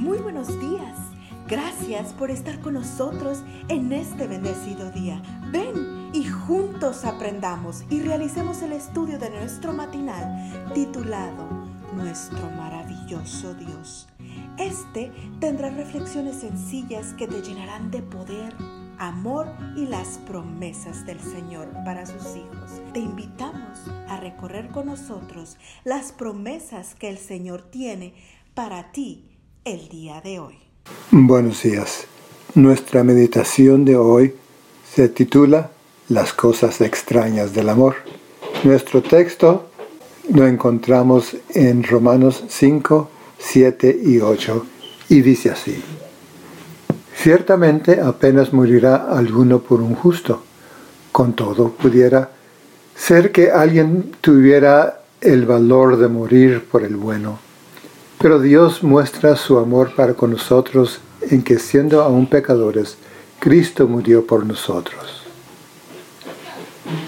Muy buenos días. Gracias por estar con nosotros en este bendecido día. Ven y juntos aprendamos y realicemos el estudio de nuestro matinal titulado Nuestro maravilloso Dios. Este tendrá reflexiones sencillas que te llenarán de poder, amor y las promesas del Señor para sus hijos. Te invitamos a recorrer con nosotros las promesas que el Señor tiene para ti el día de hoy. Buenos días. Nuestra meditación de hoy se titula Las cosas extrañas del amor. Nuestro texto lo encontramos en Romanos 5, 7 y 8 y dice así. Ciertamente apenas morirá alguno por un justo. Con todo, pudiera ser que alguien tuviera el valor de morir por el bueno pero Dios muestra su amor para con nosotros en que siendo aún pecadores, Cristo murió por nosotros.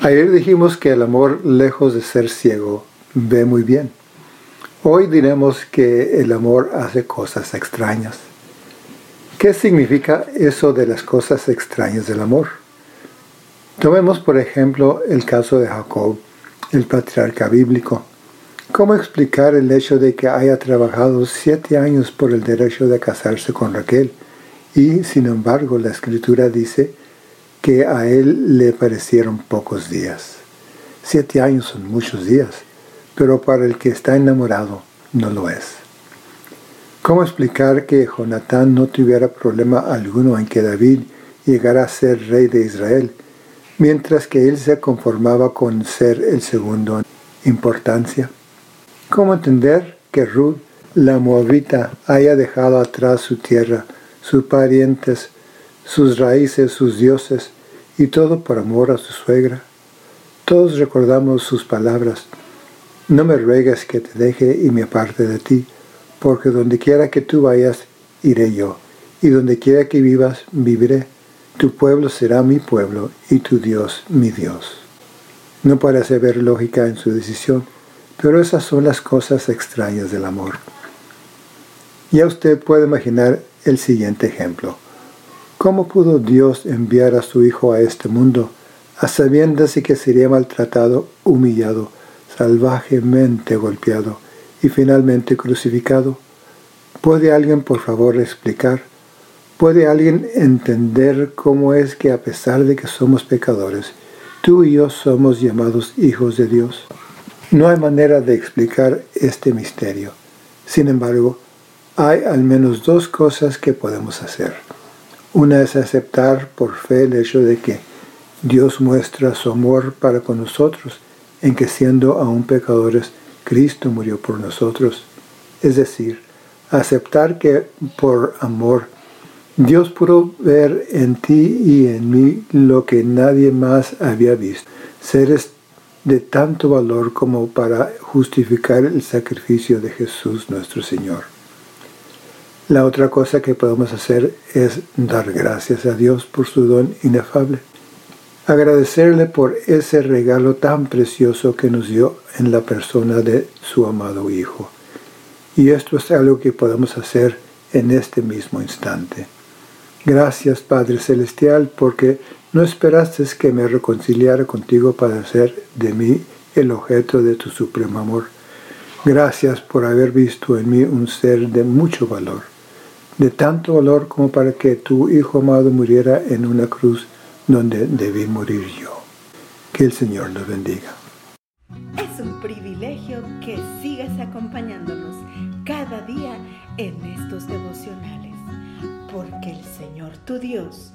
Ayer dijimos que el amor, lejos de ser ciego, ve muy bien. Hoy diremos que el amor hace cosas extrañas. ¿Qué significa eso de las cosas extrañas del amor? Tomemos por ejemplo el caso de Jacob, el patriarca bíblico. ¿Cómo explicar el hecho de que haya trabajado siete años por el derecho de casarse con Raquel y, sin embargo, la escritura dice que a él le parecieron pocos días? Siete años son muchos días, pero para el que está enamorado no lo es. ¿Cómo explicar que Jonatán no tuviera problema alguno en que David llegara a ser rey de Israel, mientras que él se conformaba con ser el segundo en importancia? ¿Cómo entender que Ruth, la moabita, haya dejado atrás su tierra, sus parientes, sus raíces, sus dioses, y todo por amor a su suegra? Todos recordamos sus palabras. No me ruegues que te deje y me aparte de ti, porque donde quiera que tú vayas, iré yo, y donde quiera que vivas, viviré. Tu pueblo será mi pueblo, y tu Dios mi Dios. No parece haber lógica en su decisión, pero esas son las cosas extrañas del amor. Ya usted puede imaginar el siguiente ejemplo. ¿Cómo pudo Dios enviar a su Hijo a este mundo a sabiendas que sería maltratado, humillado, salvajemente golpeado y finalmente crucificado? ¿Puede alguien por favor explicar? ¿Puede alguien entender cómo es que a pesar de que somos pecadores, tú y yo somos llamados hijos de Dios? No hay manera de explicar este misterio. Sin embargo, hay al menos dos cosas que podemos hacer. Una es aceptar por fe el hecho de que Dios muestra su amor para con nosotros, en que siendo aún pecadores, Cristo murió por nosotros. Es decir, aceptar que por amor Dios pudo ver en ti y en mí lo que nadie más había visto. Seres de tanto valor como para justificar el sacrificio de Jesús nuestro Señor. La otra cosa que podemos hacer es dar gracias a Dios por su don inefable. Agradecerle por ese regalo tan precioso que nos dio en la persona de su amado Hijo. Y esto es algo que podemos hacer en este mismo instante. Gracias Padre Celestial porque no esperaste que me reconciliara contigo para hacer de mí el objeto de tu supremo amor. Gracias por haber visto en mí un ser de mucho valor, de tanto valor como para que tu Hijo amado muriera en una cruz donde debí morir yo. Que el Señor nos bendiga. Es un privilegio que sigas acompañándonos cada día en estos devocionales porque el Señor tu Dios